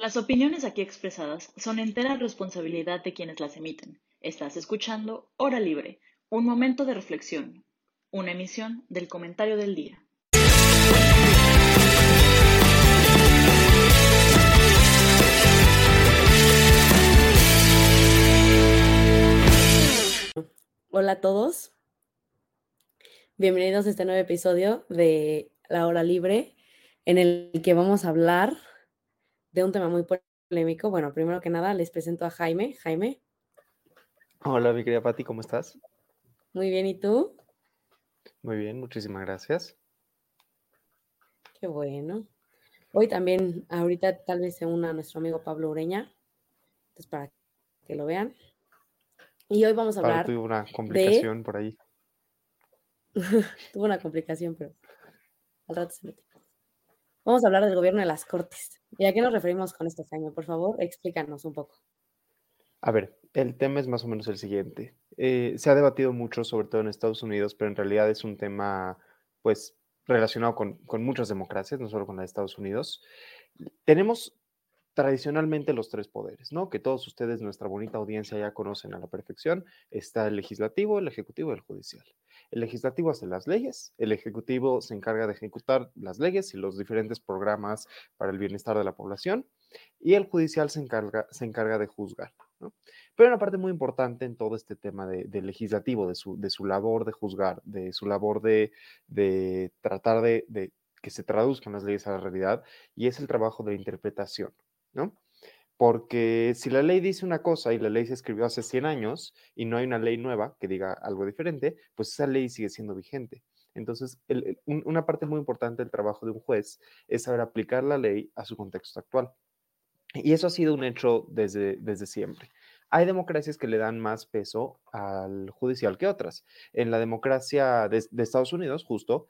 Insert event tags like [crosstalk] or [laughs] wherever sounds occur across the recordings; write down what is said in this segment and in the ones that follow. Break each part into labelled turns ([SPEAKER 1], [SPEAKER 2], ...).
[SPEAKER 1] Las opiniones aquí expresadas son entera responsabilidad de quienes las emiten. Estás escuchando Hora Libre, un momento de reflexión, una emisión del comentario del día.
[SPEAKER 2] Hola a todos. Bienvenidos a este nuevo episodio de La Hora Libre, en el que vamos a hablar de un tema muy polémico. Bueno, primero que nada les presento a Jaime. Jaime.
[SPEAKER 3] Hola, mi querida Patti, ¿cómo estás?
[SPEAKER 2] Muy bien, ¿y tú?
[SPEAKER 3] Muy bien, muchísimas gracias.
[SPEAKER 2] Qué bueno. Hoy también, ahorita tal vez se una nuestro amigo Pablo Ureña, entonces para que lo vean. Y hoy vamos a hablar.
[SPEAKER 3] tuvo una complicación por ahí. [laughs]
[SPEAKER 2] tuvo una complicación, pero al rato se mete. Vamos a hablar del gobierno de las Cortes. ¿Y a qué nos referimos con esto, Jaime? Por favor, explícanos un poco.
[SPEAKER 3] A ver, el tema es más o menos el siguiente. Eh, se ha debatido mucho, sobre todo en Estados Unidos, pero en realidad es un tema, pues, relacionado con, con muchas democracias, no solo con la de Estados Unidos. Tenemos tradicionalmente los tres poderes, ¿no? Que todos ustedes, nuestra bonita audiencia, ya conocen a la perfección. Está el legislativo, el ejecutivo y el judicial. El legislativo hace las leyes, el ejecutivo se encarga de ejecutar las leyes y los diferentes programas para el bienestar de la población y el judicial se encarga, se encarga de juzgar. ¿no? Pero una parte muy importante en todo este tema del de legislativo, de su, de su, labor de juzgar, de su labor de, de tratar de, de que se traduzcan las leyes a la realidad, y es el trabajo de interpretación. ¿no? Porque si la ley dice una cosa y la ley se escribió hace 100 años y no hay una ley nueva que diga algo diferente, pues esa ley sigue siendo vigente. Entonces, una parte muy importante del trabajo de un juez es saber aplicar la ley a su contexto actual. Y eso ha sido un hecho desde, desde siempre. Hay democracias que le dan más peso al judicial que otras. En la democracia de, de Estados Unidos, justo,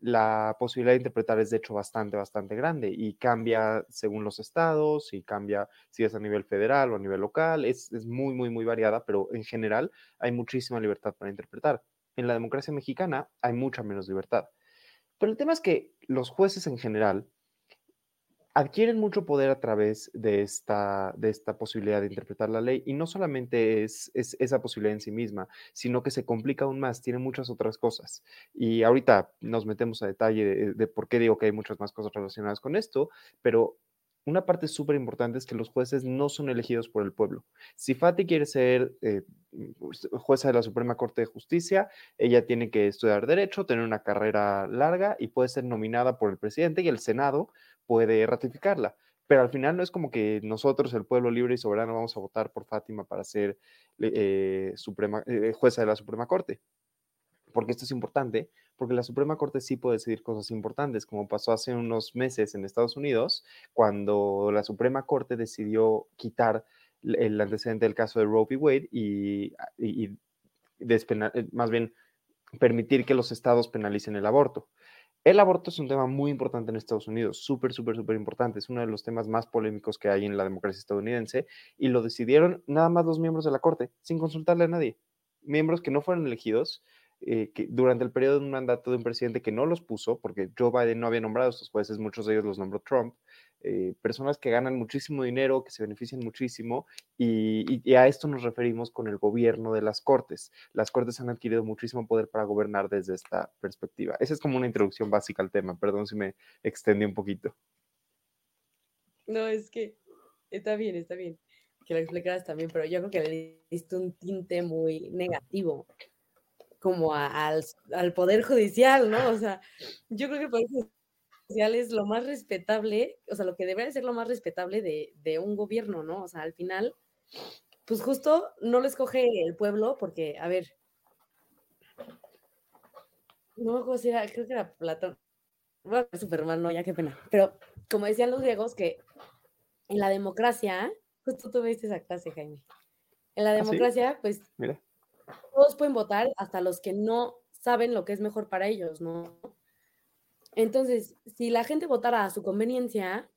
[SPEAKER 3] la posibilidad de interpretar es de hecho bastante, bastante grande y cambia según los estados y cambia si es a nivel federal o a nivel local, es, es, muy, muy, muy variada, pero en general hay muchísima libertad para interpretar. En la democracia mexicana hay mucha menos libertad. Pero el tema es que los jueces en general adquieren mucho poder a través de esta, de esta posibilidad de interpretar la ley y no solamente es, es, esa posibilidad en sí misma, sino que se complica aún más, tiene muchas otras cosas. Y ahorita nos metemos a detalle de, de por qué digo que hay muchas más cosas relacionadas con esto, pero una parte súper importante es que los jueces no son elegidos por el pueblo. Si Fati quiere ser eh, jueza de la Suprema Corte de Justicia, ella tiene que estudiar derecho, tener una carrera larga y puede ser nominada por el presidente y el Senado puede ratificarla. Pero al final no es como que nosotros, el pueblo libre y soberano, vamos a votar por Fátima para ser eh, suprema, eh, jueza de la Suprema Corte. Porque esto es importante, porque la Suprema Corte sí puede decidir cosas importantes, como pasó hace unos meses en Estados Unidos, cuando la Suprema Corte decidió quitar el antecedente del caso de Roe v. Wade y, y eh, más bien permitir que los estados penalicen el aborto. El aborto es un tema muy importante en Estados Unidos, súper, súper, súper importante. Es uno de los temas más polémicos que hay en la democracia estadounidense y lo decidieron nada más los miembros de la Corte, sin consultarle a nadie. Miembros que no fueron elegidos eh, durante el periodo de un mandato de un presidente que no los puso, porque Joe Biden no había nombrado a estos jueces, muchos de ellos los nombró Trump, eh, personas que ganan muchísimo dinero, que se benefician muchísimo, y, y, a esto nos referimos con el gobierno de las cortes. Las cortes han adquirido muchísimo poder para gobernar desde esta perspectiva. Esa es como una introducción básica al tema, perdón si me extendí un poquito.
[SPEAKER 2] No, es que está bien, está bien que lo explicaras también, pero yo creo que le diste un tinte muy negativo como a, al, al, Poder Judicial, ¿no? O sea, yo creo que el Poder Judicial es lo más respetable, o sea, lo que debería ser lo más respetable de, de un gobierno, ¿no? O sea, al final, pues justo no lo escoge el pueblo porque, a ver, no me si era, creo que era Platón. Bueno, Superman, no, ya qué pena. Pero como decían los griegos que en la democracia, justo tú viste esa clase, Jaime. En la democracia, ¿Ah, sí? pues
[SPEAKER 3] Mira
[SPEAKER 2] todos pueden votar, hasta los que no saben lo que es mejor para ellos, ¿no? Entonces, si la gente votara a su conveniencia,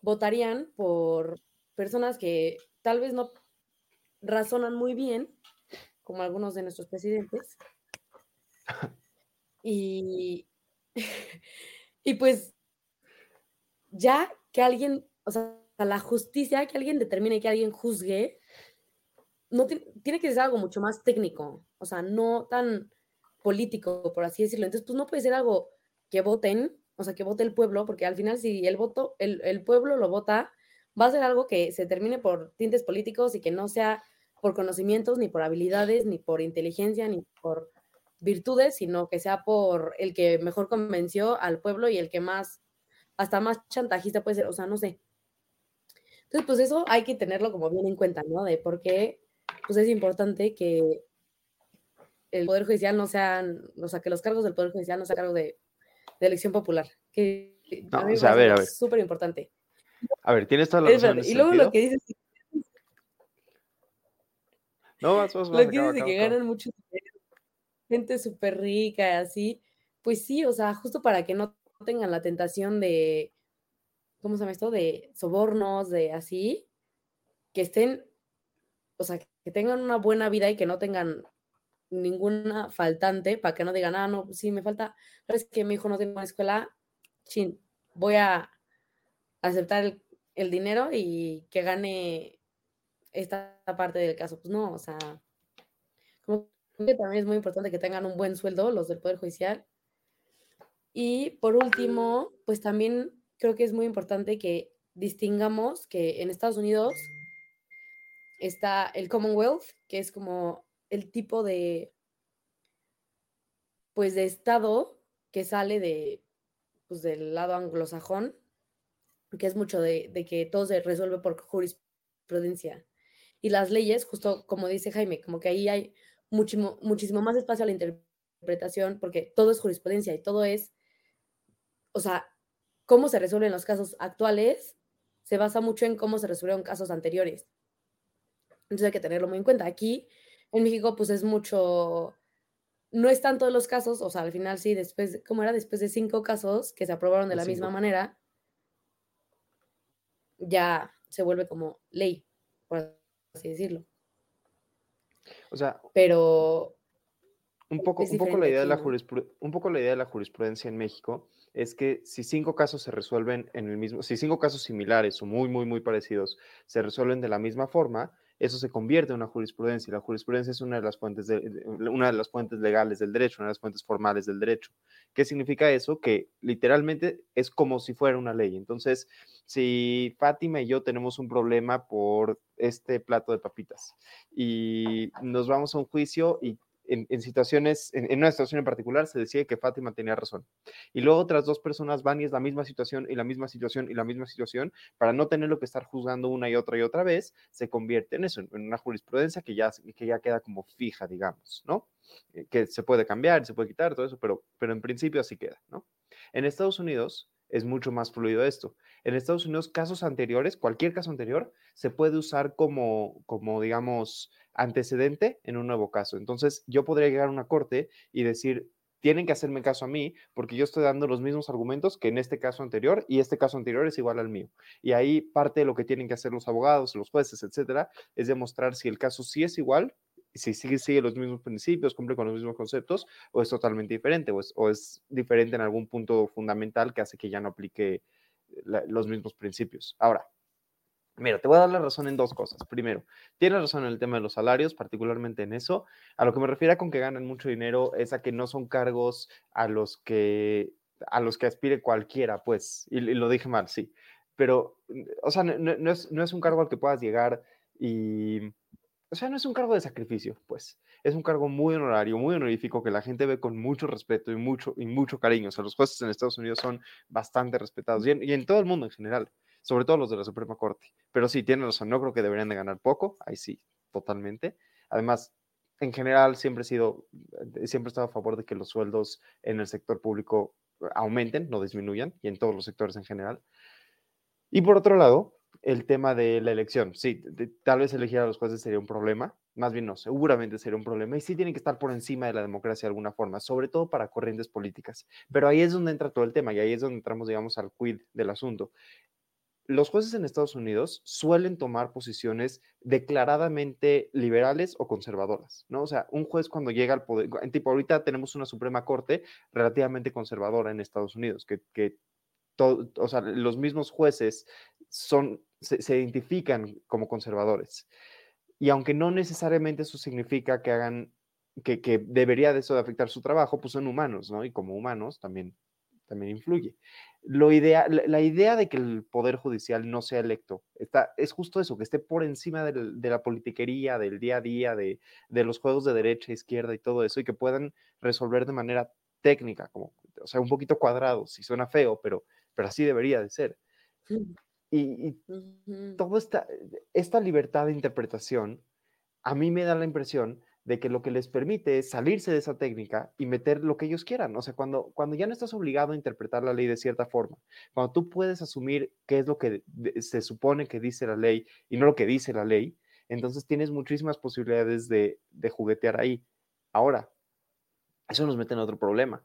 [SPEAKER 2] votarían por personas que tal vez no razonan muy bien, como algunos de nuestros presidentes. Y, [laughs] y pues ya que alguien, o sea, la justicia, que alguien determine, que alguien juzgue, no tiene que ser algo mucho más técnico, o sea, no tan político, por así decirlo. Entonces, pues no puede ser algo que voten, o sea, que vote el pueblo, porque al final si el voto, el, el pueblo lo vota, va a ser algo que se termine por tintes políticos y que no sea por conocimientos, ni por habilidades, ni por inteligencia, ni por virtudes, sino que sea por el que mejor convenció al pueblo y el que más, hasta más chantajista puede ser, o sea, no sé. Entonces, pues eso hay que tenerlo como bien en cuenta, ¿no? De por qué, pues es importante que el Poder Judicial no sean, o sea, que los cargos del Poder Judicial no sean cargos de, elección popular, que a mí es súper importante.
[SPEAKER 3] A ver, tienes toda la razón.
[SPEAKER 2] y luego lo que dices no, vas, vas, vas, Lo que dices que ganan mucho gente súper rica y así, pues sí, o sea, justo para que no tengan la tentación de, ¿cómo se llama esto? De sobornos, de así, que estén, o sea, que tengan una buena vida y que no tengan ninguna faltante para que no digan, ah, no, sí, me falta, sabes que mi hijo no tiene una escuela, voy a aceptar el, el dinero y que gane esta parte del caso. Pues no, o sea, que también es muy importante que tengan un buen sueldo los del Poder Judicial. Y por último, pues también creo que es muy importante que distingamos que en Estados Unidos está el Commonwealth, que es como el tipo de, pues de estado que sale de, pues del lado anglosajón, que es mucho de, de que todo se resuelve por jurisprudencia. Y las leyes, justo como dice Jaime, como que ahí hay muchísimo, muchísimo más espacio a la interpretación, porque todo es jurisprudencia y todo es, o sea, cómo se resuelven los casos actuales se basa mucho en cómo se resolvieron casos anteriores. Entonces hay que tenerlo muy en cuenta. Aquí en México, pues es mucho, no están todos los casos, o sea, al final sí, después, ¿cómo era? Después de cinco casos que se aprobaron de la misma manera, ya se vuelve como ley, por así decirlo.
[SPEAKER 3] O sea,
[SPEAKER 2] pero
[SPEAKER 3] un poco, un poco, la idea de la un poco la idea de la jurisprudencia en México es que si cinco casos se resuelven en el mismo, si cinco casos similares o muy, muy, muy parecidos se resuelven de la misma forma, eso se convierte en una jurisprudencia. Y la jurisprudencia es una de las fuentes, de, una de las fuentes legales del derecho, una de las fuentes formales del derecho. ¿Qué significa eso? Que literalmente es como si fuera una ley. Entonces, si Fátima y yo tenemos un problema por este plato de papitas y nos vamos a un juicio y en, situaciones, en, una situación en particular, se decide que Fátima tenía razón. Y luego otras dos personas van y es la misma situación y la misma situación y la misma situación, para no tenerlo que estar juzgando una y otra y otra vez, se convierte en eso, en una jurisprudencia que ya, que ya queda como fija, digamos, ¿no? Eh, que se puede cambiar, se puede quitar, todo eso, pero, pero en principio así queda, ¿no? En Estados Unidos es mucho más fluido esto. En Estados Unidos, casos anteriores, cualquier caso anterior, se puede usar como, como digamos, antecedente en un nuevo caso. Entonces, yo podría llegar a una corte y decir, tienen que hacerme caso a mí porque yo estoy dando los mismos argumentos que en este caso anterior y este caso anterior es igual al mío. Y ahí parte de lo que tienen que hacer los abogados, los jueces, etcétera, es demostrar si el caso sí es igual, si sigue, sigue los mismos principios, cumple con los mismos conceptos o es totalmente diferente o es, o es diferente en algún punto fundamental que hace que ya no aplique los mismos principios. Ahora, Mira, te voy a dar la razón en dos cosas. Primero, tienes razón en el tema de los salarios, particularmente en eso. A lo que me refiero con que ganan mucho dinero es a que no son cargos a los que a los que aspire cualquiera, pues, y, lo dije mal, sí. Pero, o sea, no, es, no es un cargo al que puedas llegar y, o sea, no es un cargo de sacrificio, pues. Es un cargo muy honorario, muy honorífico, que la gente ve con mucho respeto y mucho, y mucho cariño. O sea, los jueces en Estados Unidos son bastante respetados y y en todo el mundo en general sobre todo los de la Suprema Corte. Pero sí, tienen razón, no creo que deberían de ganar poco, ahí sí, totalmente. Además, en general siempre he sido, eh, siempre he estado a favor de que los sueldos en el sector público aumenten, no disminuyan, y en todos los sectores en general. Y por otro lado, el tema de la elección. Sí, tal vez elegir a los jueces sería un problema, más bien no, seguramente sería un problema. Y sí tienen que estar por encima de la democracia de alguna forma, sobre todo para corrientes políticas. Pero ahí es donde entra todo el tema y ahí es donde entramos, digamos, al quid del asunto los jueces en Estados Unidos suelen tomar posiciones declaradamente liberales o conservadoras, ¿no? O sea, un juez cuando llega al poder, tipo ahorita tenemos una Suprema Corte relativamente conservadora en Estados Unidos, que, que todo, o sea, los mismos jueces son se, identifican como conservadores. Y aunque no necesariamente eso significa que hagan, que, que, debería de eso afectar su trabajo, pues son humanos, ¿no? Y como humanos también, también influye. Lo idea, la, idea de que el Poder Judicial no sea electo está, es justo eso, que esté por encima de, de la politiquería, del día a día, de, de los juegos de derecha, izquierda y todo eso, y que puedan resolver de manera técnica, como, o sea, un poquito cuadrado, si suena feo, pero, pero así debería de ser. Y, toda esta, esta libertad de interpretación, a mí me da la impresión de que lo que les permite es salirse de esa técnica y meter lo que ellos quieran. O sea, cuando, cuando ya no estás obligado a interpretar la ley de cierta forma, cuando tú puedes asumir qué es lo que se supone que dice la ley y no lo que dice la ley, entonces tienes muchísimas posibilidades de, de juguetear ahí. Ahora, eso nos mete en otro problema.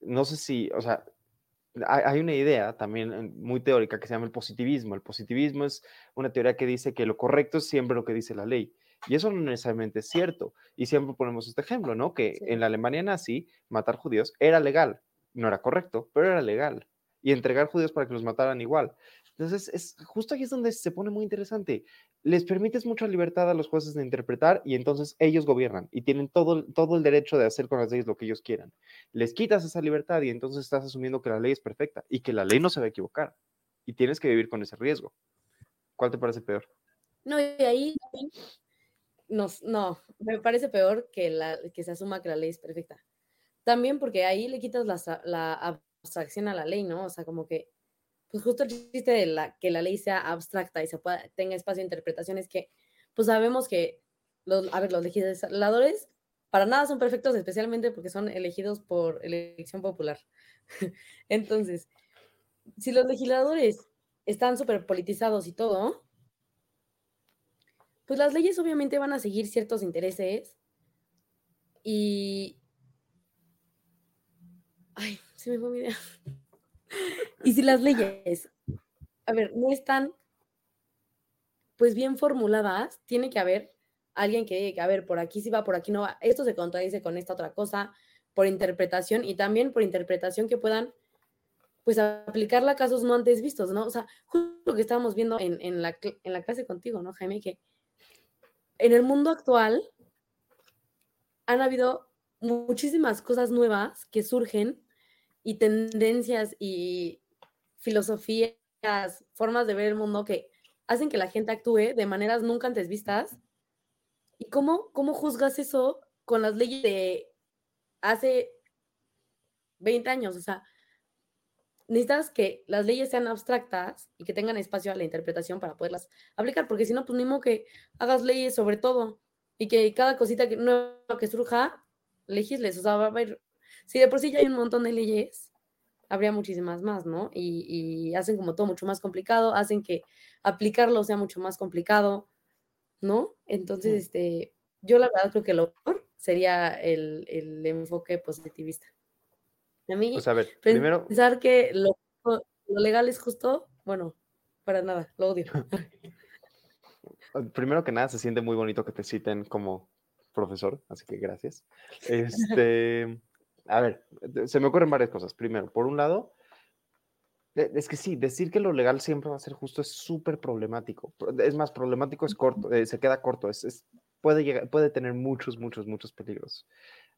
[SPEAKER 3] No sé si, o sea, hay una idea también muy teórica que se llama el positivismo. El positivismo es una teoría que dice que lo correcto es siempre lo que dice la ley. Y eso no necesariamente es cierto. Y siempre ponemos este ejemplo, ¿no? Que en la Alemania nazi matar judíos era legal. No era correcto, pero era legal. Y entregar judíos para que los mataran igual. Entonces, es, justo aquí es donde se pone muy interesante. Les permites mucha libertad a los jueces de interpretar y entonces ellos gobiernan y tienen todo, todo el derecho de hacer con las leyes lo que ellos quieran. Les quitas esa libertad y entonces estás asumiendo que la ley es perfecta y que la ley no se va a equivocar. Y tienes que vivir con ese riesgo. ¿Cuál te parece peor?
[SPEAKER 2] No, y ahí no, me parece peor que, que se asuma que la ley es perfecta. También porque ahí le quitas la, la abstracción a la ley, ¿no? O sea, como que pues justo el chiste de la, que la ley sea abstracta y se pueda, tenga espacio de interpretación es que, pues sabemos que, los, a ver, los legisladores para nada son perfectos, especialmente porque son elegidos por elección popular. [laughs] Entonces, si los legisladores están súper politizados y todo, pues las leyes obviamente van a seguir ciertos intereses y... Ay, se me fue mi idea. [laughs] Y si las leyes, a ver, no están pues bien formuladas, tiene que haber alguien que diga, a ver, por aquí sí va, por aquí no va, esto se contradice con esta otra cosa, por interpretación y también por interpretación que puedan pues aplicarla a casos no antes vistos, ¿no? O sea, justo lo que estábamos viendo en, en, la, en la clase contigo, ¿no, Jaime? Que en el mundo actual han habido muchísimas cosas nuevas que surgen y tendencias y filosofías, formas de ver el mundo que hacen que la gente actúe de maneras nunca antes vistas. ¿Y cómo, cómo juzgas eso con las leyes de hace 20 años? O sea, necesitas que las leyes sean abstractas y que tengan espacio a la interpretación para poderlas aplicar, porque si no, pues ni modo que hagas leyes sobre todo y que cada cosita que, nueva que surja, legisles. O sea, va a haber si de por sí ya hay un montón de leyes, habría muchísimas más, ¿no? Y, hacen como todo mucho más complicado, hacen que aplicarlo sea mucho más complicado, ¿no? Entonces, este, yo la verdad creo que lo mejor sería el, enfoque positivista. A mí,
[SPEAKER 3] pues a ver, primero...
[SPEAKER 2] pensar que lo, lo legal es justo, bueno, para nada, lo odio. [laughs]
[SPEAKER 3] primero que nada, se siente muy bonito que te citen como profesor, así que gracias. Este, a ver, se me ocurren varias cosas. Primero, por un lado, es que sí, decir que lo legal siempre va a ser justo es súper problemático. Es más, problemático es corto, eh, se queda corto, es, puede, llegar, puede tener muchos, muchos, muchos peligros.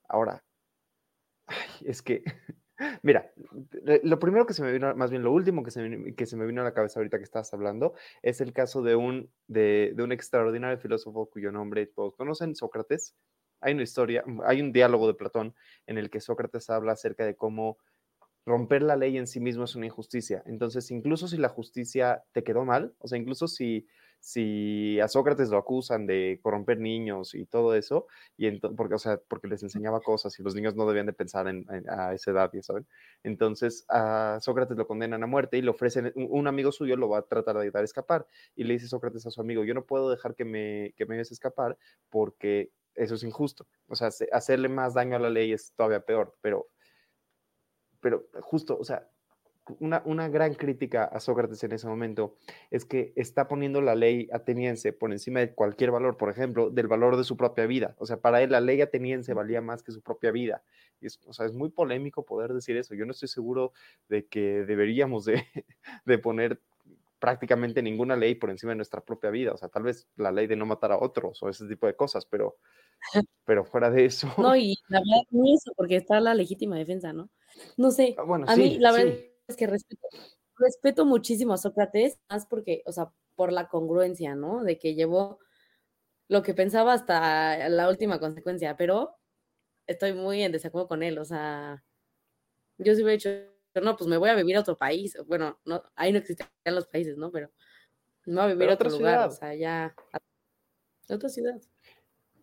[SPEAKER 3] Ahora, es que, [laughs] mira, lo primero que se me vino, más bien lo último que se, me, que se me vino a la cabeza ahorita que estabas hablando, es el caso de un, de, de un extraordinario filósofo cuyo nombre todos conocen, Sócrates, hay una historia, hay un diálogo de Platón en el que Sócrates habla acerca de cómo romper la ley en sí mismo es una injusticia. Entonces, incluso si la justicia te quedó mal, o sea, incluso si, si a Sócrates lo acusan de corromper niños y todo eso, y porque, o sea, porque les enseñaba cosas y los niños no debían de pensar en, a esa edad, ya saben. Entonces, a Sócrates lo condenan a muerte y le ofrecen, un, amigo suyo lo va a tratar de ayudar a escapar. Y le dice Sócrates a su amigo, yo no puedo dejar que me, que me a escapar porque eso es injusto. O sea, hacerle más daño a la ley es todavía peor, pero, pero justo, o sea, una, una, gran crítica a Sócrates en ese momento es que está poniendo la ley ateniense por encima de cualquier valor, por ejemplo, del valor de su propia vida. O sea, para él la ley ateniense valía más que su propia vida. es, o sea, es muy polémico poder decir eso. Yo no estoy seguro de que deberíamos de, [laughs] de poner prácticamente ninguna ley por encima de nuestra propia vida. O sea, tal vez la ley de no matar a otros o ese tipo de cosas, pero, [laughs] pero fuera de eso.
[SPEAKER 2] No, y la verdad, no eso, porque está la legítima defensa, ¿no? No sé.
[SPEAKER 3] Ah, bueno,
[SPEAKER 2] a
[SPEAKER 3] sí,
[SPEAKER 2] mí, la verdad
[SPEAKER 3] sí.
[SPEAKER 2] es que respeto, respeto muchísimo a Sócrates, más porque, o sea, por la congruencia, ¿no? De que llevó lo que pensaba hasta la última consecuencia, pero estoy muy en desacuerdo con él, o sea, yo sí hubiera hecho, no, pues me voy a vivir a otro país, bueno, no, ahí no existían los países, ¿no? Pero me voy a vivir
[SPEAKER 3] Pero
[SPEAKER 2] a otro lugar, o
[SPEAKER 3] ciudad.
[SPEAKER 2] sea, ya, a otra ciudad.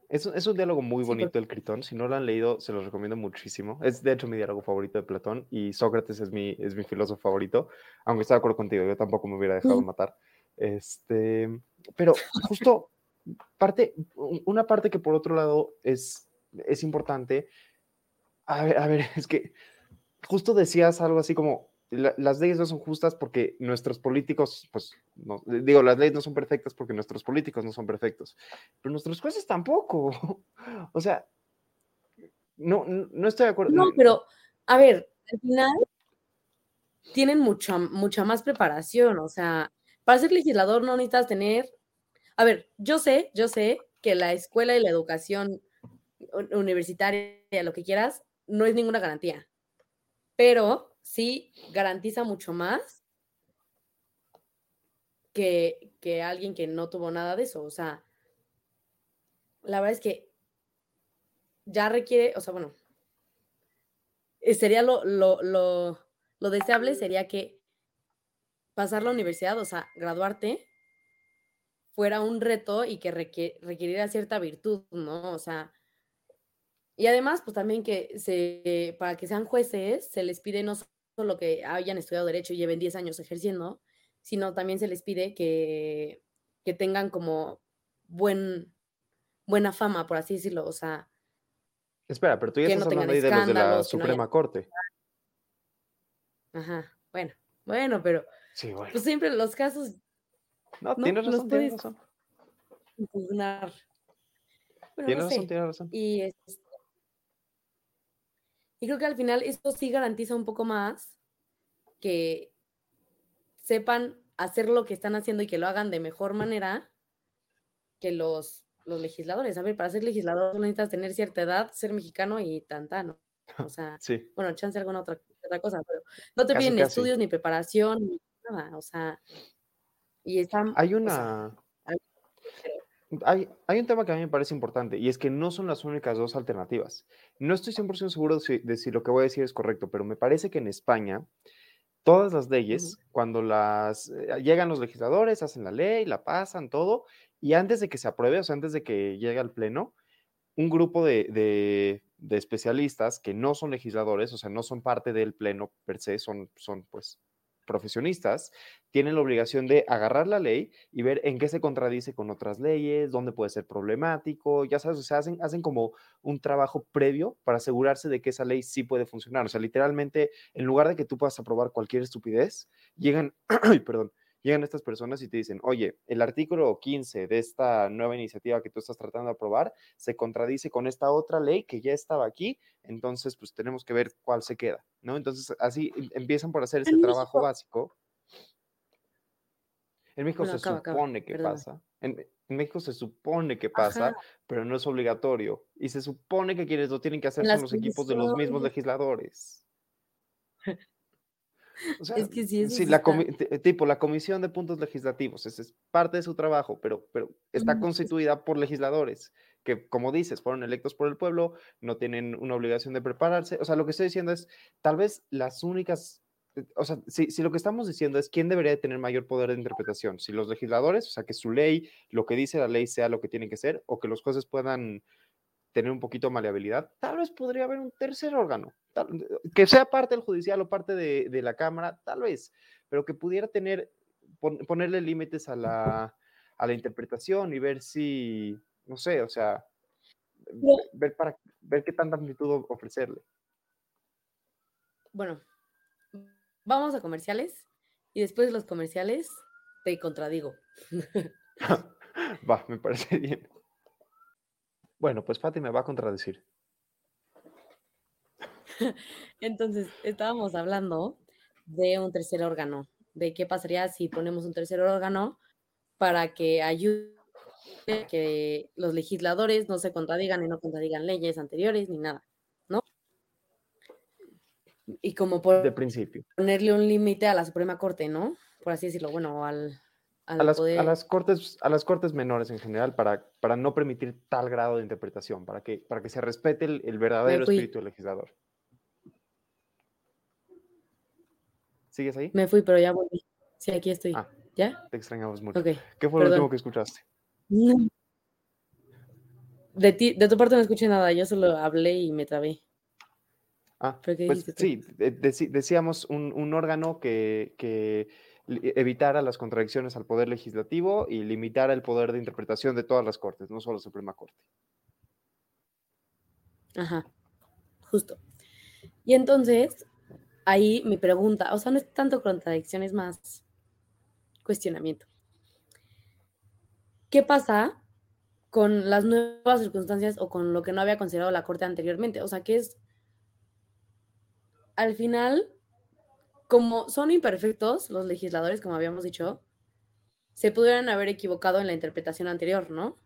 [SPEAKER 3] Es, es un diálogo muy bonito el Critón. Si no lo han leído, se los recomiendo muchísimo. Es de hecho mi diálogo favorito de Platón y Sócrates es mi, es mi filósofo favorito. Aunque estoy de acuerdo contigo, yo tampoco me hubiera dejado matar. Este, pero justo parte, una parte que por otro lado es, es importante. A ver, a ver, [laughs] es que justo decías algo así como "La- las leyes no son justas porque nuestros políticos, pues, no, digo, las leyes no son perfectas porque nuestros políticos no son perfectos, pero nuestros jueces tampoco. [laughs] O sea, no, no estoy de acuerdo.
[SPEAKER 2] No, pero, a ver, al final tienen mucha, mucha más preparación, o sea, para ser legislador no necesitas tener, a ver, yo sé, yo sé que la escuela y la educación universitaria, lo que quieras, no es ninguna garantía, pero sí garantiza mucho más que, que alguien que no tuvo nada de eso, o sea, la verdad es que ya requiere, o sea, bueno, eh, sería lo, lo, lo, deseable sería que pasar la universidad, o sea, graduarte, fuera un reto y que requiriera cierta virtud, ¿no? O sea, y además, pues también que se, para que sean jueces, se les pide no solo que hayan estudiado derecho y lleven 10 años ejerciendo, sino también se les pide que, que tengan como buen, buena fama, por así decirlo, o sea,
[SPEAKER 3] Espera, pero tú ya estás
[SPEAKER 2] no
[SPEAKER 3] hablando ahí de los de la
[SPEAKER 2] no haya-
[SPEAKER 3] Suprema Corte.
[SPEAKER 2] ajá, bueno, bueno, pero
[SPEAKER 3] Sí, bueno.
[SPEAKER 2] pues siempre los casos
[SPEAKER 3] No,
[SPEAKER 2] no,
[SPEAKER 3] tienes razón, tienes
[SPEAKER 2] puedes-
[SPEAKER 3] razón.
[SPEAKER 2] impugnar. Bueno,
[SPEAKER 3] Tienes razón,
[SPEAKER 2] sé.
[SPEAKER 3] tienes razón.
[SPEAKER 2] Y, este, y creo que al final esto sí garantiza un poco más que sepan hacer lo que están haciendo y que lo hagan de mejor manera que los, los legisladores. A ver, para ser legislador solo necesitas tener cierta edad, ser mexicano y tantano. O sea, [laughs]
[SPEAKER 3] Sí.
[SPEAKER 2] bueno, chance alguna otra, otra cosa, pero no te
[SPEAKER 3] Casi,
[SPEAKER 2] piden
[SPEAKER 3] casi.
[SPEAKER 2] estudios, ni preparación, ni nada. O sea, y están.
[SPEAKER 3] Hay
[SPEAKER 2] o sea,
[SPEAKER 3] una.
[SPEAKER 2] Hay-
[SPEAKER 3] un tema que a mí me parece importante y es que no son las únicas dos alternativas. No estoy 100% seguro de si, de si lo que voy a decir es correcto, pero me parece que en España todas las leyes, cuando las eh, llegan los legisladores, hacen la ley, la pasan, todo, y antes de que se apruebe, o sea, antes de que llegue al pleno, un grupo de, de- de especialistas que no son legisladores, o sea, no son parte del pleno per se, son, son pues profesionistas, tienen la obligación de agarrar la ley y ver en qué se contradice con otras leyes, dónde puede ser problemático, ya sabes, o sea, hacen, hacen como un trabajo previo para asegurarse de que esa ley sí puede funcionar. O sea, literalmente, en lugar de que tú puedas aprobar cualquier estupidez, llegan, [clears throat] perdón, llegan estas personas y te dicen, oye, el artículo 15 de esta nueva iniciativa que tú estás tratando de aprobar se contradice con esta otra ley que ya estaba aquí, entonces pues tenemos que ver cuál se queda, ¿no? Entonces así em- empiezan por hacer ese trabajo
[SPEAKER 2] México-
[SPEAKER 3] básico. En México
[SPEAKER 2] Bueno,
[SPEAKER 3] se
[SPEAKER 2] acaba, acaba,
[SPEAKER 3] supone que
[SPEAKER 2] perdona.
[SPEAKER 3] pasa. En, en México se supone que pasa,
[SPEAKER 2] Ajá.
[SPEAKER 3] pero no es obligatorio. Y se supone que quienes lo tienen que hacer
[SPEAKER 2] En
[SPEAKER 3] son
[SPEAKER 2] las
[SPEAKER 3] los equipos de los mismos legisladores. O sea,
[SPEAKER 2] Es que sí,
[SPEAKER 3] sí la tipo la comisión de puntos legislativos, ese es parte de su trabajo, pero, pero está
[SPEAKER 2] Mm, es-
[SPEAKER 3] constituida por legisladores que, como dices, fueron electos por el pueblo, no tienen una obligación de prepararse. O sea, lo que estoy diciendo es, tal vez las únicas, eh, o sea, si, si lo que estamos diciendo es quién debería de tener mayor poder de interpretación, si los legisladores, o sea, que su ley, lo que dice la ley sea lo que tiene que ser, o que los jueces puedan tener un poquito de maleabilidad, tal vez podría haber un tercer órgano, tal- que sea parte del judicial o parte de, de la Cámara, tal vez, pero que pudiera tener, pon- ponerle límites a la, a la interpretación y ver si, no sé, o sea,
[SPEAKER 2] Pero-
[SPEAKER 3] ver, para, ver qué tanta amplitud ofrecerle.
[SPEAKER 2] Bueno, vamos a comerciales y después de los comerciales te contradigo. [laughs]
[SPEAKER 3] Va, me parece bien. Bueno, pues Fati me va a contradecir. [laughs]
[SPEAKER 2] Entonces, estábamos hablando de un tercer órgano de qué pasaría si ponemos un tercer órgano para que ayude a que los legisladores no se contradigan y no contradigan leyes anteriores ni nada, ¿no? Y como por
[SPEAKER 3] De principio.
[SPEAKER 2] ponerle un límite a la Suprema Corte, ¿no? Por así decirlo, bueno, al, al
[SPEAKER 3] A las, a
[SPEAKER 2] poder.
[SPEAKER 3] las cortes, a las cortes menores en general para, para no permitir tal grado de interpretación, para que, para que se respete el, el verdadero
[SPEAKER 2] fui.
[SPEAKER 3] espíritu del legislador. ¿Sigues ahí?
[SPEAKER 2] Me fui, pero ya volví. Sí, aquí estoy.
[SPEAKER 3] Ah.
[SPEAKER 2] ¿Ya?
[SPEAKER 3] Te extrañamos mucho.
[SPEAKER 2] Ok.
[SPEAKER 3] ¿Qué fue lo
[SPEAKER 2] perdón.
[SPEAKER 3] último que escuchaste?
[SPEAKER 2] No. De ti, de tu parte no escuché nada, yo solo hablé y me trabé.
[SPEAKER 3] Ah,
[SPEAKER 2] ¿Pero qué
[SPEAKER 3] pues sí, de- deci- decíamos un, un órgano que, que evitara las contradicciones al poder legislativo y limitara el poder de interpretación de todas las cortes, no solo la Suprema Corte.
[SPEAKER 2] Ajá, justo. Y entonces, ahí mi pregunta, o sea, no es tanto contradicción, es más cuestionamiento. ¿Qué pasa con las nuevas circunstancias o con lo que no había considerado la Corte anteriormente? O sea, que es, al final, como son imperfectos los legisladores, como habíamos dicho, se pudieran haber equivocado en la interpretación anterior, ¿no?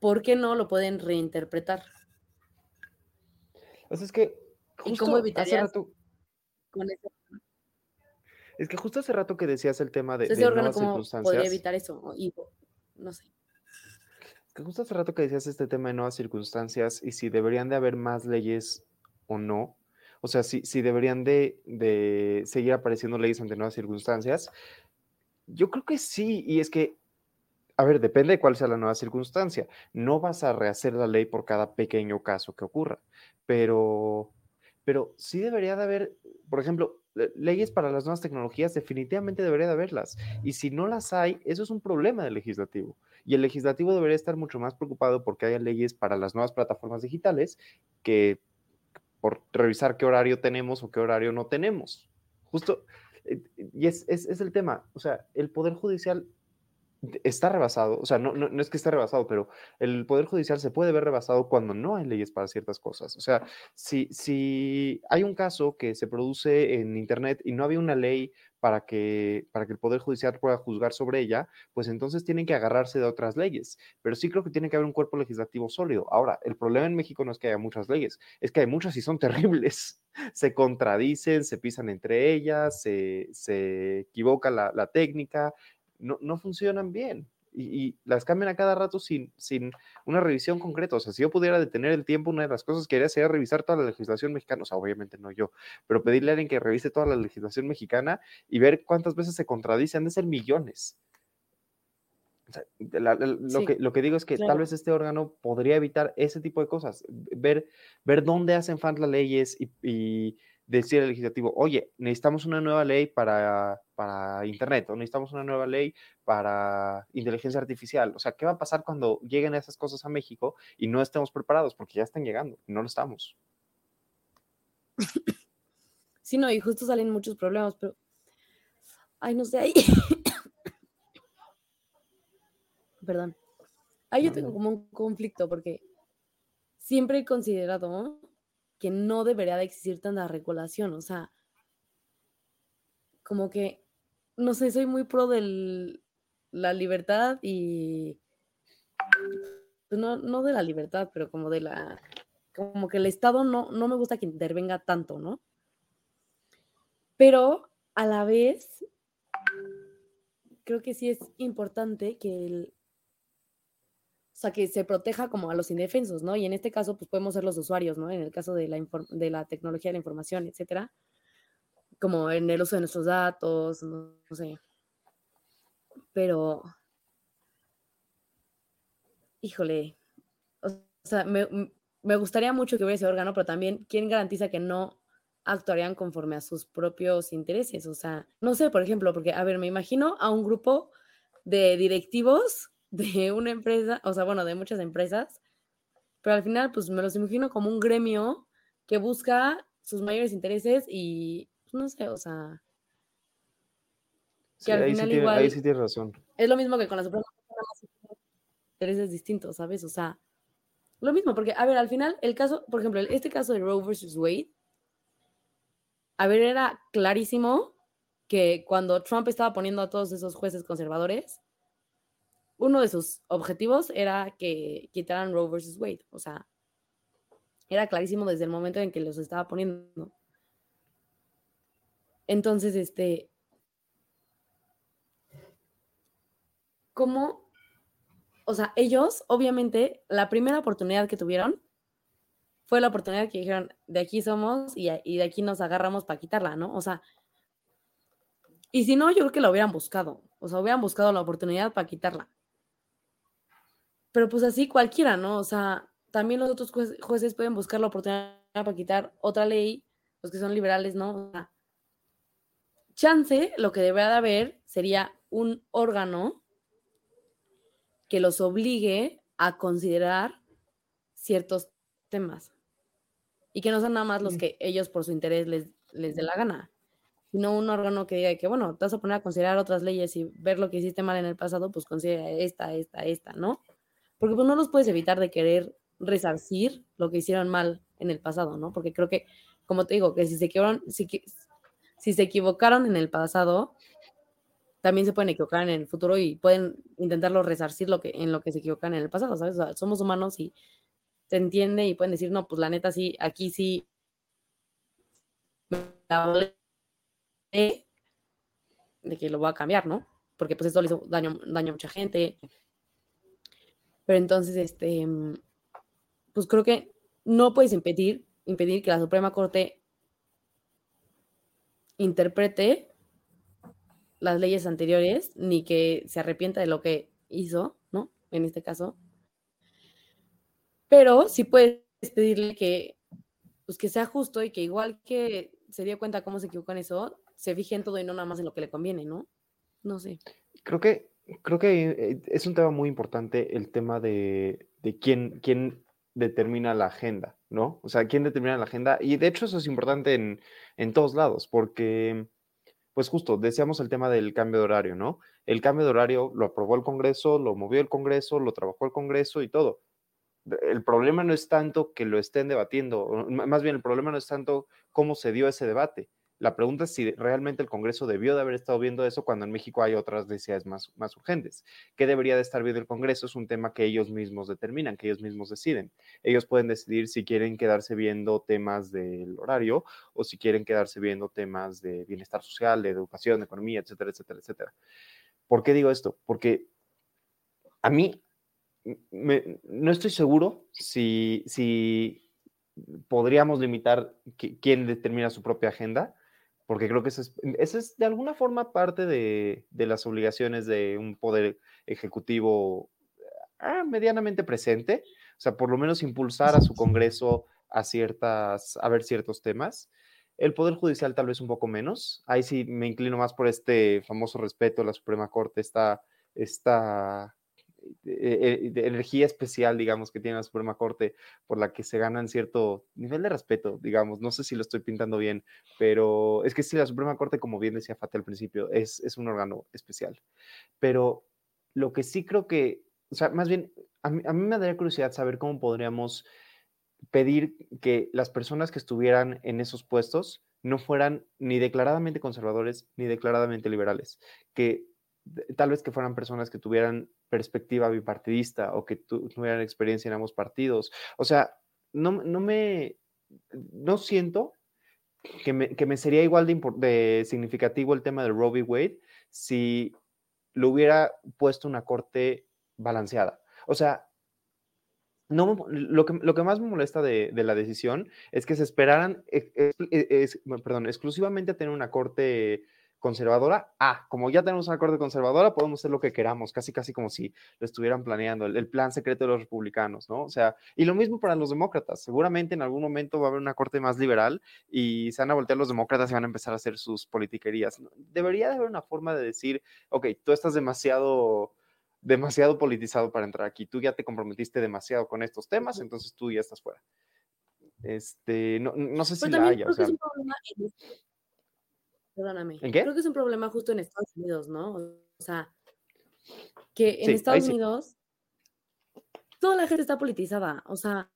[SPEAKER 2] ¿Por qué no lo pueden reinterpretar?
[SPEAKER 3] O sea, es que
[SPEAKER 2] ¿Y cómo
[SPEAKER 3] hace
[SPEAKER 2] evitarías
[SPEAKER 3] rato,
[SPEAKER 2] con ese,
[SPEAKER 3] es que justo hace rato que decías el tema de,
[SPEAKER 2] ese
[SPEAKER 3] de
[SPEAKER 2] órgano
[SPEAKER 3] nuevas
[SPEAKER 2] cómo podría
[SPEAKER 3] circunstancias,
[SPEAKER 2] evitar eso? O- Y, no sé.
[SPEAKER 3] que justo hace rato que decías este tema de nuevas circunstancias y si deberían de haber más leyes o no. O sea, si, si deberían de, de seguir apareciendo leyes ante nuevas circunstancias. Yo creo que sí, y es que, a ver, depende de cuál sea la nueva circunstancia. No vas a rehacer la ley por cada pequeño caso que ocurra, pero, pero sí debería de haber, por ejemplo, le- leyes para las nuevas tecnologías, definitivamente debería de haberlas. Y si no las hay, eso es un problema del legislativo. Y el legislativo debería estar mucho más preocupado porque haya leyes para las nuevas plataformas digitales que por revisar qué horario tenemos o qué horario no tenemos. Justo, eh, y es, es, es el tema, o sea, el Poder Judicial está rebasado, o sea, no, no, no es que esté rebasado, pero el Poder Judicial se puede ver rebasado cuando no hay leyes para ciertas cosas. O sea, si, si hay un caso que se produce en Internet y no había una ley para que, para que el Poder Judicial pueda juzgar sobre ella, pues entonces tienen que agarrarse de otras leyes. Pero sí creo que tiene que haber un cuerpo legislativo sólido. Ahora, el problema en México no es que haya muchas leyes, es que hay muchas y son [laughs] terribles. Se contradicen, se pisan entre ellas, se, se equivoca la, la técnica, no, no funcionan bien. Y, y las cambian a cada rato sin, sin una revisión concreta. O sea, si yo pudiera detener el tiempo, una de las cosas que haría sería revisar toda la legislación mexicana. O sea, obviamente no yo, pero pedirle a alguien que revise toda la legislación mexicana y ver cuántas veces se contradice. Han de ser millones. O sea, la- la- lo,
[SPEAKER 2] Sí,
[SPEAKER 3] que, lo que digo es que tal vez este órgano podría evitar ese tipo de cosas. Ver, ver dónde hacen falta leyes y, y decir al legislativo, oye, necesitamos una nueva ley para, para Internet o necesitamos una nueva ley para inteligencia artificial. O sea, ¿qué va a pasar cuando lleguen esas cosas a México y no estemos preparados? Porque ya están llegando no lo estamos.
[SPEAKER 2] Sí, no, y justo salen muchos problemas, pero. Ay, no sé, ahí. [coughs] Perdón. Ahí yo
[SPEAKER 3] No,
[SPEAKER 2] tengo
[SPEAKER 3] no.
[SPEAKER 2] como un conflicto porque siempre he considerado que no debería de existir tanta regulación, o sea, como que, no sé, soy muy pro de la libertad y pues no, no de la libertad, pero como de la, como que el Estado no, no me gusta que intervenga tanto, ¿no? Pero a la vez, creo que sí es importante que el, o sea, que se proteja como a los indefensos, ¿no? Y en este caso, pues podemos ser los usuarios, ¿no? En el caso de la, de la tecnología de la información, etcétera, como en el uso de nuestros datos, no, sé. Pero, híjole, o sea, me, me gustaría mucho que hubiera ese órgano, pero también, ¿quién garantiza que no actuarían conforme a sus propios intereses? O sea, no sé, por ejemplo, porque, a ver, me imagino a un grupo de directivos de una empresa, o sea, bueno, de muchas empresas, pero al final, pues me los imagino como un gremio que busca sus mayores intereses y, pues, no sé, o sea,
[SPEAKER 3] Sí,
[SPEAKER 2] al
[SPEAKER 3] ahí, sí
[SPEAKER 2] final
[SPEAKER 3] tiene- ahí
[SPEAKER 2] igual-
[SPEAKER 3] sí tienes razón.
[SPEAKER 2] es lo mismo que con la Suprema Corte, nada más que intereses distintos, ¿sabes? O sea, lo mismo, porque, a ver, al final, el caso, por ejemplo, este caso de Roe versus Wade, a ver, era clarísimo que cuando Trump estaba poniendo a todos esos jueces conservadores, uno de sus objetivos era que quitaran Roe versus Wade. O sea, era clarísimo desde el momento en que los estaba poniendo. Entonces, este, ¿cómo? O sea, ellos, obviamente, la primera oportunidad que tuvieron fue la oportunidad que dijeron, de aquí somos y, de aquí nos agarramos para quitarla, ¿no? O sea, y si no, yo creo que lo hubieran buscado. O sea, hubieran buscado la oportunidad para quitarla. Pero pues así cualquiera, ¿no? O sea, también los otros jueces pueden buscar la oportunidad para quitar otra ley, los que son liberales, ¿no? O sea, chance, lo que debería de haber sería un órgano que los obligue a considerar ciertos temas y que no sean nada más los que ellos por su interés les, les dé la gana, sino un órgano que diga que, bueno, te vas a poner a considerar otras leyes y ver lo que hiciste mal en el pasado, pues considera esta, esta, esta, ¿no? Porque pues no los puedes evitar de querer resarcir lo que hicieron mal en el pasado, ¿no? Porque creo que, como te digo, que si se equivocaron, si, si se equivocaron en el pasado, también se pueden equivocar en el futuro y pueden intentarlo resarcir lo que, en lo que se equivocan en el pasado, ¿sabes? somos humanos y se entiende y pueden decir, no, pues la neta sí, aquí sí de que lo voy a cambiar, ¿no? Porque pues esto le hizo daño, daño a mucha gente. Pero entonces, este, pues creo que no puedes impedir, impedir que la Suprema Corte interprete las leyes anteriores, ni que se arrepienta de lo que hizo, ¿no? En este caso. Pero sí puedes pedirle que, pues que sea justo y que igual que se dio cuenta cómo se equivocó en eso, se fije en todo y no nada más en lo que le conviene, ¿no? No sé.
[SPEAKER 3] Creo que, creo que eh, es un tema muy importante el tema de, de quién, quién determina la agenda, ¿no? O sea, quién determina la agenda. Y de hecho eso es importante en, en todos lados, porque, pues justo, decíamos el tema del cambio de horario, ¿no? El cambio de horario lo aprobó el Congreso, lo movió el Congreso, lo trabajó el Congreso y todo. El problema no es tanto que lo estén debatiendo, más bien el problema no es tanto cómo se dio ese debate, la pregunta es si realmente el Congreso debió de haber estado viendo eso cuando en México hay otras necesidades más, más urgentes. ¿Qué debería de estar viendo el Congreso? Es un tema que ellos mismos determinan, que ellos mismos deciden. Ellos pueden decidir si quieren quedarse viendo temas del horario o si quieren quedarse viendo temas de bienestar social, de educación, de economía, etcétera, etcétera, etcétera. ¿Por qué digo esto? Porque a mí no estoy seguro si, si podríamos limitar quién determina su propia agenda porque creo que eso es, es de alguna forma parte de, las obligaciones de un poder ejecutivo ah, medianamente presente, o sea, por lo menos impulsar a su Congreso a ciertas, a ver ciertos temas. El Poder Judicial tal vez un poco menos. Ahí sí me inclino más por este famoso respeto a la Suprema Corte, esta, esta eh, de, energía especial, digamos, que tiene la Suprema Corte, por la que se ganan cierto nivel de respeto, digamos. No sé si lo estoy pintando bien, pero es que sí, la Suprema Corte, como bien decía Fate al principio, es, es un órgano especial. Pero lo que sí creo que, o sea, más bien, a mí, a mí me daría curiosidad saber cómo podríamos pedir que las personas que estuvieran en esos puestos no fueran ni declaradamente conservadores ni declaradamente liberales, que tal vez que fueran personas que tuvieran perspectiva bipartidista o que tuvieran experiencia en ambos partidos. O sea, no, no me, no siento que me, que me sería igual de, significativo el tema de v. Wade si lo hubiera puesto una corte balanceada. O sea, no, lo, que, lo que más me molesta de, la decisión es que se esperaran, perdón, exclusivamente a tener una corte conservadora, ah, como ya tenemos una corte conservadora, podemos hacer lo que queramos, casi casi como si lo estuvieran planeando, el, plan secreto de los republicanos, ¿no? O sea, y lo mismo para los demócratas, seguramente en algún momento va a haber una corte más liberal y se van a voltear los demócratas y van a empezar a hacer sus politiquerías. Debería de haber una forma de decir, ok, tú estás demasiado demasiado politizado para entrar aquí, tú ya te comprometiste demasiado con estos temas, entonces tú ya estás fuera. Este, no, no sé si la haya, o sea,
[SPEAKER 2] Perdóname. Creo que es un problema justo en Estados Unidos, ¿no? O sea, que en Estados Unidos toda la gente está politizada. O sea,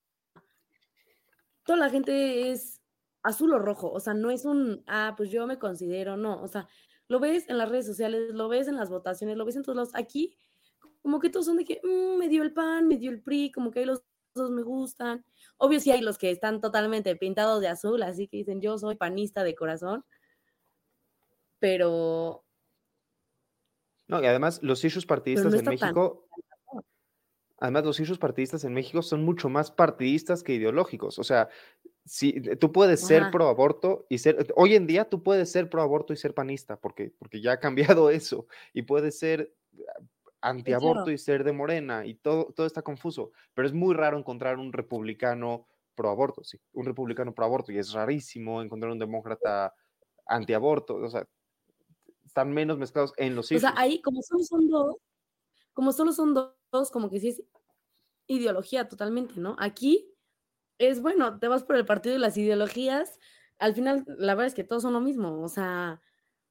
[SPEAKER 2] toda la gente es azul o rojo. O sea, no es un, ah, pues yo me considero, no. O sea, lo ves en las redes sociales, lo ves en las votaciones, lo ves en todos lados. Aquí, como que todos son de que mm, me dio el PAN, me dio el PRI, como que hay los dos me gustan. Obvio sí hay los que están totalmente pintados de azul, así que dicen yo soy panista de corazón. Pero...
[SPEAKER 3] No, y además los issues partidistas en México... Además, los issues partidistas en México son mucho más partidistas que ideológicos. O sea, si tú puedes ser pro aborto y ser, hoy en día tú puedes ser pro aborto y ser panista, porque, porque ya ha cambiado [laughs] eso, y puedes ser antiaborto y ser de morena, y todo, todo está confuso, pero es muy raro encontrar un republicano pro aborto, sí, un republicano pro aborto, y es rarísimo encontrar un demócrata antiaborto, o sea, están menos mezclados en los
[SPEAKER 2] issues. O sea, ahí como solo son dos, como solo son dos, como que sí es ideología totalmente, ¿no? Aquí es bueno, te vas por el partido y las ideologías, al final la verdad es que todos son lo mismo, o sea,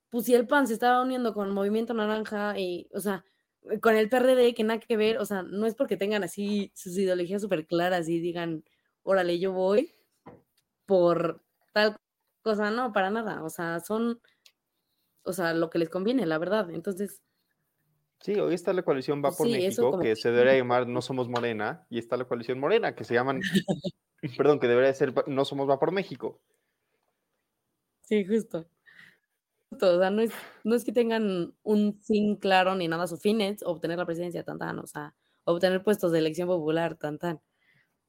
[SPEAKER 2] pues si el PAN se estaba uniendo con el Movimiento Naranja y, o sea, con el PRD, que nada que ver, o sea, no es porque tengan así sus ideologías súper claras y digan, órale, yo voy por tal cosa, no, para nada, o sea, son, o sea, lo que les conviene, la verdad, entonces
[SPEAKER 3] Sí, hoy está la coalición Va por México, que se debería llamar No Somos Morena, y está la coalición Morena, que se llaman, [laughs] perdón, que debería ser No Somos Va por México.
[SPEAKER 2] Sí, justo. O sea, no es, no es que tengan un fin claro ni nada, su fin es obtener la presidencia, tan tan, o sea, obtener puestos de elección popular, tan tan,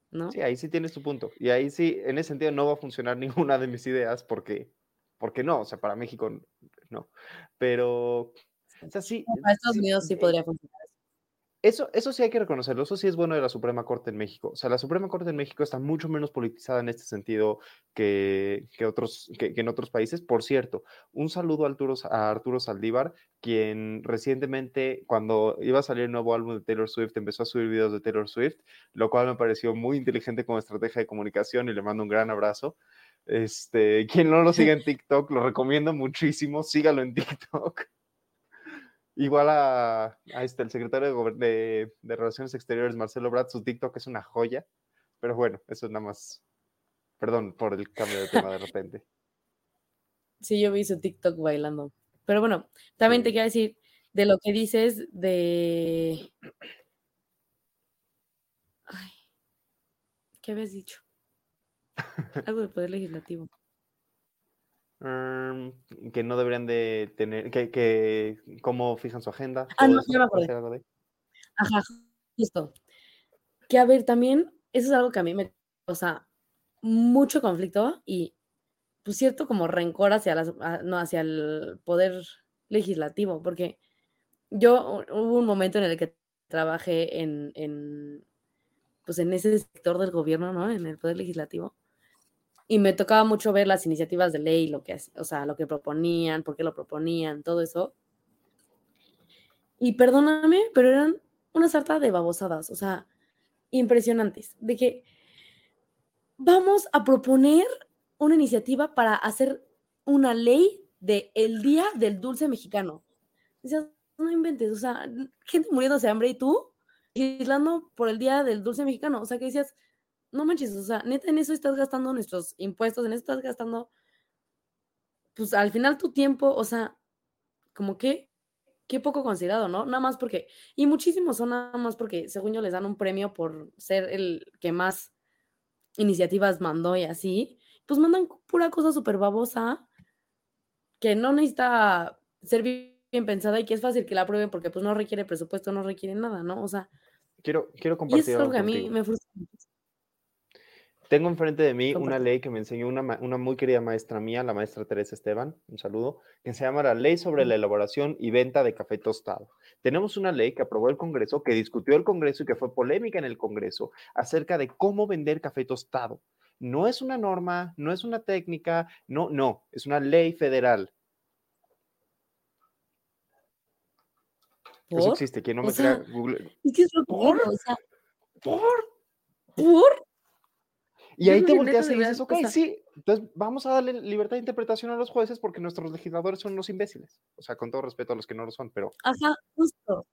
[SPEAKER 2] ¿no?
[SPEAKER 3] Sí, ahí sí tienes tu punto. Y ahí sí, en ese sentido, no va a funcionar [laughs] ninguna de mis ideas porque, porque no, o sea, para México no. Pero
[SPEAKER 2] para Estados Unidos sí, podría funcionar.
[SPEAKER 3] Eso, eso sí hay que reconocerlo, eso sí es bueno de la Suprema Corte en México. O sea, la Suprema Corte en México está mucho menos politizada en este sentido que, que otros, que, en otros países. Por cierto, un saludo a Arturo, a Arturo Saldívar, quien recientemente, cuando iba a salir el nuevo álbum de Taylor Swift, empezó a subir videos de Taylor Swift, lo cual me pareció muy inteligente como estrategia de comunicación y le mando un gran abrazo. Este, quien no lo sigue en [laughs] TikTok, lo recomiendo muchísimo, sígalo en TikTok. [laughs] Igual a, este, el secretario de, de, Relaciones Exteriores, Marcelo Brad, su TikTok es una joya. Pero bueno, eso es nada más. Perdón por el cambio de tema de repente.
[SPEAKER 2] Sí, yo vi su TikTok bailando. Pero bueno, también te quiero decir de lo que dices de. Ay, ¿qué habías dicho? Algo del Poder Legislativo.
[SPEAKER 3] Mm, que no deberían de tener, que, que cómo fijan su agenda.
[SPEAKER 2] Ah, no, ya me acordé. Ajá, justo. Que a ver, también, eso es algo que a mí me causa mucho conflicto y pues cierto como rencor hacia las, no, hacia el poder legislativo, porque yo hubo un momento en el que trabajé en, en pues en ese sector del gobierno, ¿no? En el poder legislativo y me tocaba mucho ver las iniciativas de ley, lo que, o sea, lo que proponían, por qué lo proponían, todo eso. Y perdóname, pero eran una sarta de babosadas, o sea, impresionantes, de que vamos a proponer una iniciativa para hacer una ley de el Día del Dulce Mexicano. Decías, no inventes, o sea, gente muriéndose de hambre y tú legislando por el Día del Dulce Mexicano, o sea, que decías, no manches, o sea, neta, en eso estás gastando nuestros impuestos, en eso estás gastando, pues al final tu tiempo, o sea, como que, qué poco considerado, ¿no? Nada más porque, y muchísimos son nada más porque, según yo, les dan un premio por ser el que más iniciativas mandó y así, pues mandan pura cosa súper babosa que no necesita ser bien pensada y que es fácil que la aprueben porque pues no requiere presupuesto, no requiere nada, ¿no? O sea,
[SPEAKER 3] quiero, quiero compartir.
[SPEAKER 2] Y es algo que a mí me frustra
[SPEAKER 3] tengo enfrente de mí una ley que me enseñó una, muy querida maestra mía, la maestra Teresa Esteban, un saludo, que se llama la Ley sobre la elaboración y venta de café tostado. Tenemos una ley que aprobó el Congreso, que discutió el Congreso y que fue polémica en el Congreso acerca de cómo vender café tostado. No es una norma, no es una técnica, no, no, es una ley federal. Eso existe, quien no me crea Google.
[SPEAKER 2] ¿Por? ¿Por? ¿Por?
[SPEAKER 3] Y ahí te volteas y dices, ok, sí, entonces vamos a darle libertad de interpretación a los jueces porque nuestros legisladores son unos imbéciles. O sea, con todo respeto a los que no lo son, pero...
[SPEAKER 2] Ajá, justo.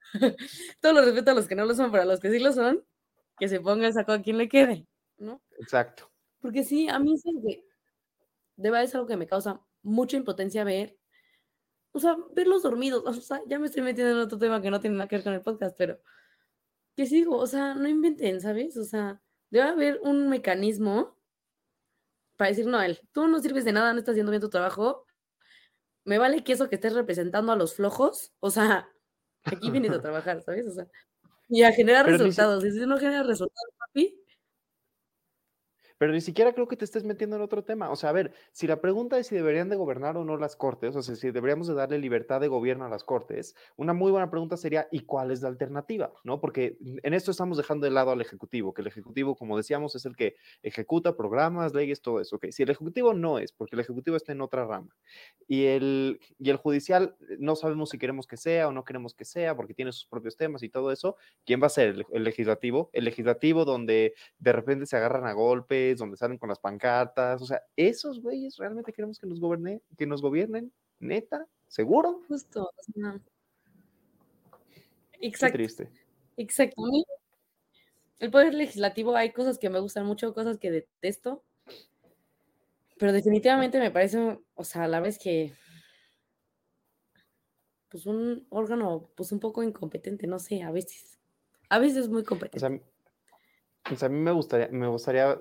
[SPEAKER 2] [laughs] todo lo respeto a los que no lo son, pero a los que sí lo son, que se ponga el saco a quien le quede, ¿no?
[SPEAKER 3] Exacto.
[SPEAKER 2] Porque sí, a mí es algo que, de verdad es algo que me causa mucha impotencia ver o sea, verlos dormidos, [laughs] o sea, ya me estoy metiendo en otro tema que no tiene nada que ver con el podcast, pero que sigo, o sea, no inventen, ¿sabes? O sea, debe haber un mecanismo para decir, no, él, tú no sirves de nada, no estás haciendo bien tu trabajo, me vale que eso que estés representando a los flojos, o sea, aquí vienes a [laughs] trabajar, ¿sabes? O sea, y a generar resultados, y si no genera resultados, papi,
[SPEAKER 3] pero ni siquiera creo que te estés metiendo en otro tema. O sea, a ver, si la pregunta es si deberían de gobernar o no las cortes, o sea, si deberíamos de darle libertad de gobierno a las cortes, una muy buena pregunta sería, ¿y cuál es la alternativa? ¿No? Porque en esto estamos dejando de lado al Ejecutivo, que el Ejecutivo, como decíamos, es el que ejecuta programas, leyes, todo eso. Okay. Si el Ejecutivo no es, porque el Ejecutivo está en otra rama, y el, y el Judicial no sabemos si queremos que sea o no queremos que sea, porque tiene sus propios temas y todo eso, ¿quién va a ser el, el Legislativo? El Legislativo donde de repente se agarran a golpes donde salen con las pancartas, o sea, esos güeyes realmente queremos que nos que nos gobiernen, neta, seguro.
[SPEAKER 2] Justo, Exacto.
[SPEAKER 3] Qué triste.
[SPEAKER 2] Exacto. El poder legislativo hay cosas que me gustan mucho, cosas que detesto, pero definitivamente me parece, o sea, a la vez que pues un órgano pues un poco incompetente, no sé, a veces. A veces muy competente.
[SPEAKER 3] O sea, pues a mí me gustaría, me gustaría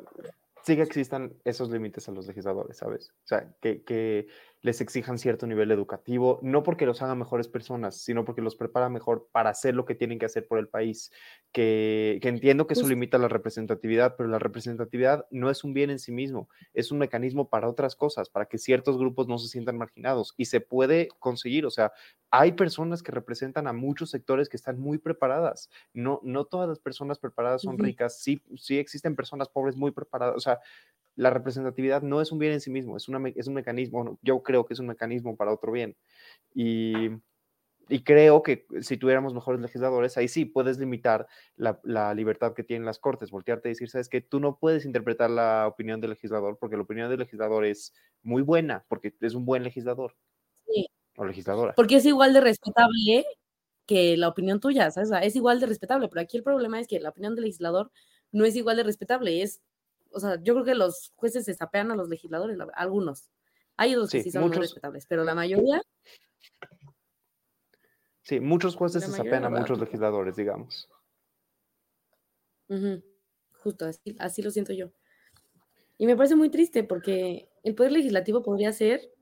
[SPEAKER 3] sí que existan esos límites a los legisladores, ¿sabes? O sea, que, que, les exijan cierto nivel educativo, no porque los hagan mejores personas, sino porque los prepara mejor para hacer lo que tienen que hacer por el país. Que, que entiendo que eso limita la representatividad, pero la representatividad no es un bien en sí mismo, es un mecanismo para otras cosas, para que ciertos grupos no se sientan marginados y se puede conseguir. O sea, hay personas que representan a muchos sectores que están muy preparadas. No, no todas las personas preparadas son ricas, sí, sí existen personas pobres muy preparadas. O sea, la representatividad no es un bien en sí mismo, es, una, es un mecanismo, yo creo que es un mecanismo para otro bien. Y, y creo que si tuviéramos mejores legisladores, ahí sí puedes limitar la, la, libertad que tienen las cortes, voltearte y decir, sabes que tú no puedes interpretar la opinión del legislador porque la opinión del legislador es muy buena, porque es un buen legislador.
[SPEAKER 2] Sí.
[SPEAKER 3] O legisladora.
[SPEAKER 2] Porque es igual de respetable que la opinión tuya, ¿sabes? Es igual de respetable, pero aquí el problema es que la opinión del legislador no es igual de respetable, es o sea, yo creo que los jueces se sapean a los legisladores, algunos. Hay otros que sí son muy respetables, pero la mayoría.
[SPEAKER 3] Sí, muchos jueces se sapean a muchos legisladores, digamos.
[SPEAKER 2] Justo, así, así lo siento yo. Y me parece muy triste porque el poder legislativo podría ser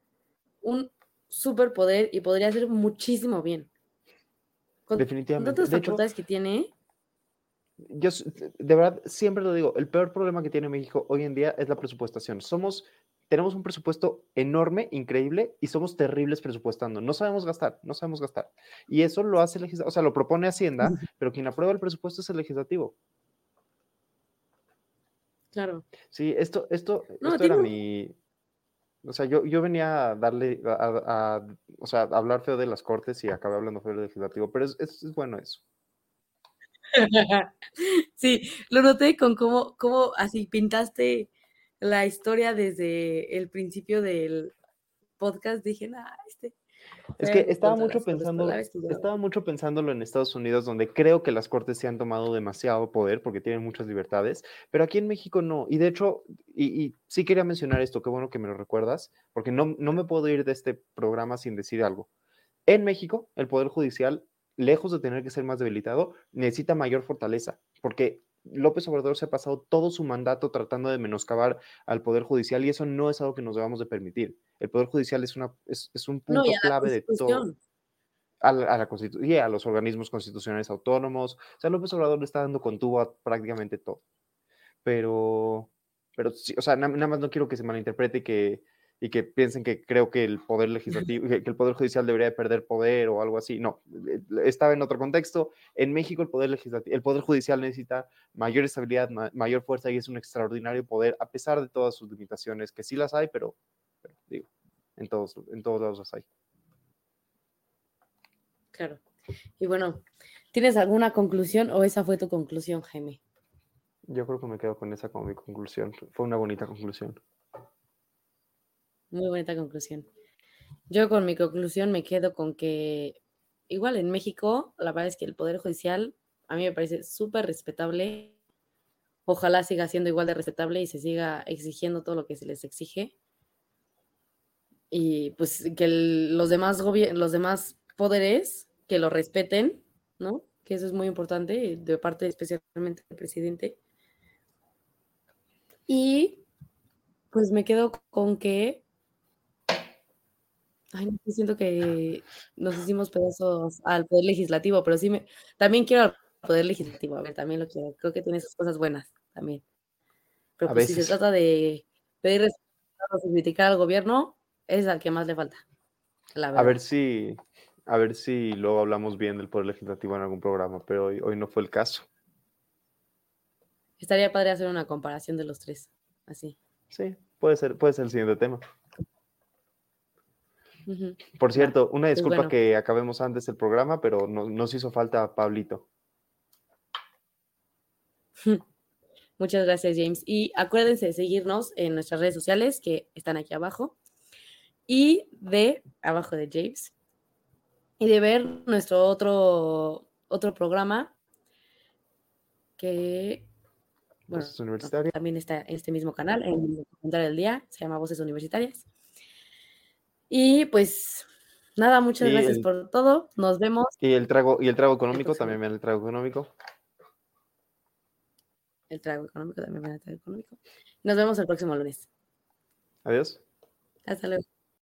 [SPEAKER 2] un superpoder y podría hacer muchísimo bien.
[SPEAKER 3] Definitivamente.
[SPEAKER 2] Con tantas facultades que tiene,
[SPEAKER 3] yo de verdad siempre lo digo, el peor problema que tiene México hoy en día es la presupuestación. Somos, tenemos un presupuesto enorme, increíble, y somos terribles presupuestando. No sabemos gastar, no sabemos gastar. Y eso lo hace el legislativo, o sea, lo propone Hacienda, pero quien aprueba el presupuesto es el legislativo.
[SPEAKER 2] Claro.
[SPEAKER 3] Sí, esto, esto, esto era mi. O sea, yo, yo venía a darle, a, o sea, a hablar feo de las cortes y acabé hablando feo del legislativo, pero es, es bueno eso. [laughs]
[SPEAKER 2] Sí, lo noté con cómo, cómo así pintaste la historia desde el principio del podcast. Dije, ah, este.
[SPEAKER 3] Es que estaba mucho pensando, estaba mucho pensándolo en Estados Unidos, donde creo que las cortes se han tomado demasiado poder porque tienen muchas libertades, pero aquí en México no. Y de hecho, y, y sí quería mencionar esto, qué bueno que me lo recuerdas, porque no, no me puedo ir de este programa sin decir algo. En México, el Poder Judicial lejos de tener que ser más debilitado, necesita mayor fortaleza, porque López Obrador se ha pasado todo su mandato tratando de menoscabar al Poder Judicial y eso no es algo que nos debamos de permitir. El Poder Judicial es, una, es, un punto clave de todo. A la, a la Constitución y a los organismos constitucionales autónomos. O sea, López Obrador le está dando con tubo a prácticamente todo. Pero, pero sí, o sea, nada más no quiero que se malinterprete que y que piensen que creo que el poder legislativo, que el poder judicial debería de perder poder o algo así. No, eh, estaba en otro contexto. En México el poder legislativo, el poder judicial necesita mayor estabilidad, mayor fuerza y es un extraordinario poder a pesar de todas sus limitaciones, que sí las hay, pero, digo, en todos, en todos lados las hay.
[SPEAKER 2] Claro. Y bueno, ¿tienes alguna conclusión o esa fue tu conclusión, Jaime?
[SPEAKER 3] Yo creo que me quedo con esa como mi conclusión. Fue una bonita conclusión.
[SPEAKER 2] Muy bonita conclusión. Yo con mi conclusión me quedo con que igual en México, la verdad es que el Poder Judicial a mí me parece súper respetable. Ojalá siga siendo igual de respetable y se siga exigiendo todo lo que se les exige. y pues que los, demás los demás poderes que lo respeten, ¿no? Que eso es muy importante de parte especialmente del presidente. Y pues me quedo con que Ay, no, siento que nos hicimos pedazos al poder legislativo, pero sí me, también quiero al poder legislativo, a ver, también lo quiero, creo que tiene sus cosas buenas también. Pero pues, si se trata de pedir resultados y criticar al gobierno, es al que más le falta.
[SPEAKER 3] a ver si, a ver si luego hablamos bien del poder legislativo en algún programa, pero hoy, hoy no fue el caso.
[SPEAKER 2] Estaría padre hacer una comparación de los tres, así.
[SPEAKER 3] Sí, puede ser, puede ser el siguiente tema. Por cierto, una pues disculpa que acabemos antes el programa, pero no, nos hizo falta Pablito. [laughs]
[SPEAKER 2] Muchas gracias, James. Y acuérdense de seguirnos en nuestras redes sociales que están aquí abajo y de abajo de James y de ver nuestro otro, otro programa que bueno, también está en este mismo canal, en el comentario del día, se llama Voces Universitarias. Y pues nada, muchas gracias por todo. Nos vemos.
[SPEAKER 3] Y el trago, y el trago económico, también ven el trago económico.
[SPEAKER 2] El trago económico, también ven el trago económico. Nos vemos el próximo lunes.
[SPEAKER 3] Adiós.
[SPEAKER 2] Hasta luego.